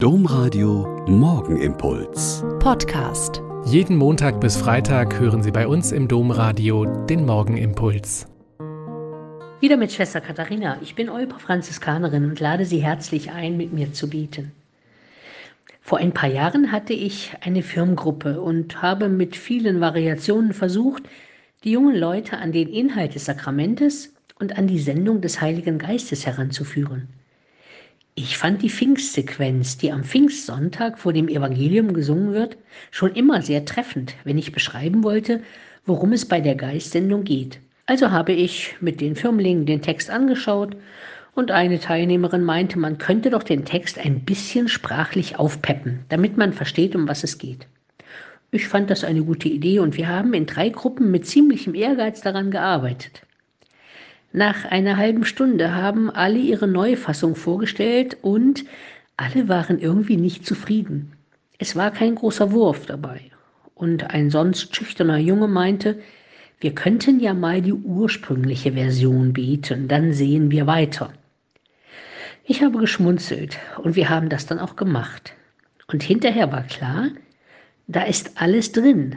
Domradio Morgenimpuls. Podcast. Jeden Montag bis Freitag hören Sie bei uns im Domradio den Morgenimpuls. Wieder mit Schwester Katharina. Ich bin Olpa Franziskanerin und lade Sie herzlich ein, mit mir zu beten. Vor ein paar Jahren hatte ich eine Firmengruppe und habe mit vielen Variationen versucht, die jungen Leute an den Inhalt des Sakramentes und an die Sendung des Heiligen Geistes heranzuführen. Ich fand die Pfingstsequenz, die am Pfingstsonntag vor dem Evangelium gesungen wird, schon immer sehr treffend, wenn ich beschreiben wollte, worum es bei der Geistsendung geht. Also habe ich mit den Firmlingen den Text angeschaut und eine Teilnehmerin meinte, man könnte doch den Text ein bisschen sprachlich aufpeppen, damit man versteht, um was es geht. Ich fand das eine gute Idee und wir haben in drei Gruppen mit ziemlichem Ehrgeiz daran gearbeitet. Nach einer halben Stunde haben alle ihre neue Fassung vorgestellt und alle waren irgendwie nicht zufrieden. Es war kein großer Wurf dabei. Und ein sonst schüchterner Junge meinte, wir könnten ja mal die ursprüngliche Version beten, dann sehen wir weiter. Ich habe geschmunzelt und wir haben das dann auch gemacht. Und hinterher war klar, da ist alles drin,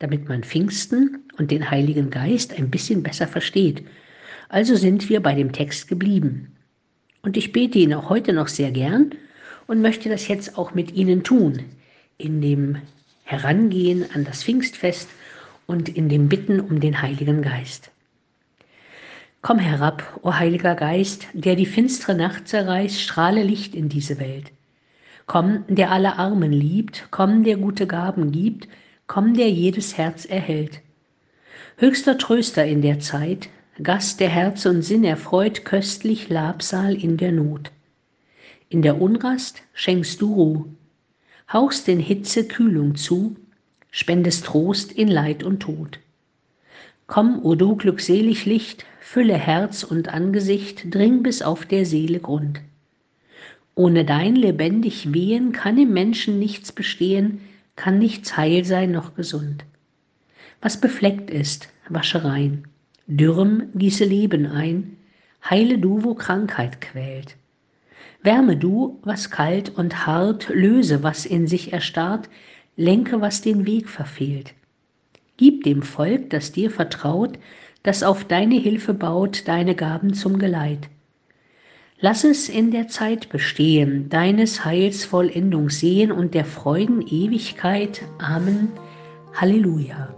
damit man Pfingsten und den Heiligen Geist ein bisschen besser versteht also sind wir bei dem Text geblieben. Und ich bete ihn auch heute noch sehr gern und möchte das jetzt auch mit Ihnen tun, in dem Herangehen an das Pfingstfest und in dem Bitten um den Heiligen Geist. Komm herab, o Heiliger Geist, der die finstere Nacht zerreißt, strahle Licht in diese Welt. Komm, der alle Armen liebt, komm, der gute Gaben gibt, komm, der jedes Herz erhält. Höchster Tröster in der Zeit, Gast, der Herz und Sinn erfreut, köstlich Labsal in der Not. In der Unrast schenkst du Ruh, hauchst in Hitze Kühlung zu, spendest Trost in Leid und Tod. Komm, o du glückselig Licht, fülle Herz und Angesicht, dring bis auf der Seele Grund. Ohne dein lebendig Wehen kann im Menschen nichts bestehen, kann nichts heil sein noch gesund. Was befleckt ist, wasche rein. Dürrem gieße Leben ein, heile du, wo Krankheit quält. Wärme du, was kalt und hart, löse, was in sich erstarrt, lenke, was den Weg verfehlt. Gib dem Volk, das dir vertraut, das auf deine Hilfe baut, deine Gaben zum Geleit. Lass es in der Zeit bestehen, deines Heils Vollendung sehen und der Freuden Ewigkeit. Amen. Halleluja.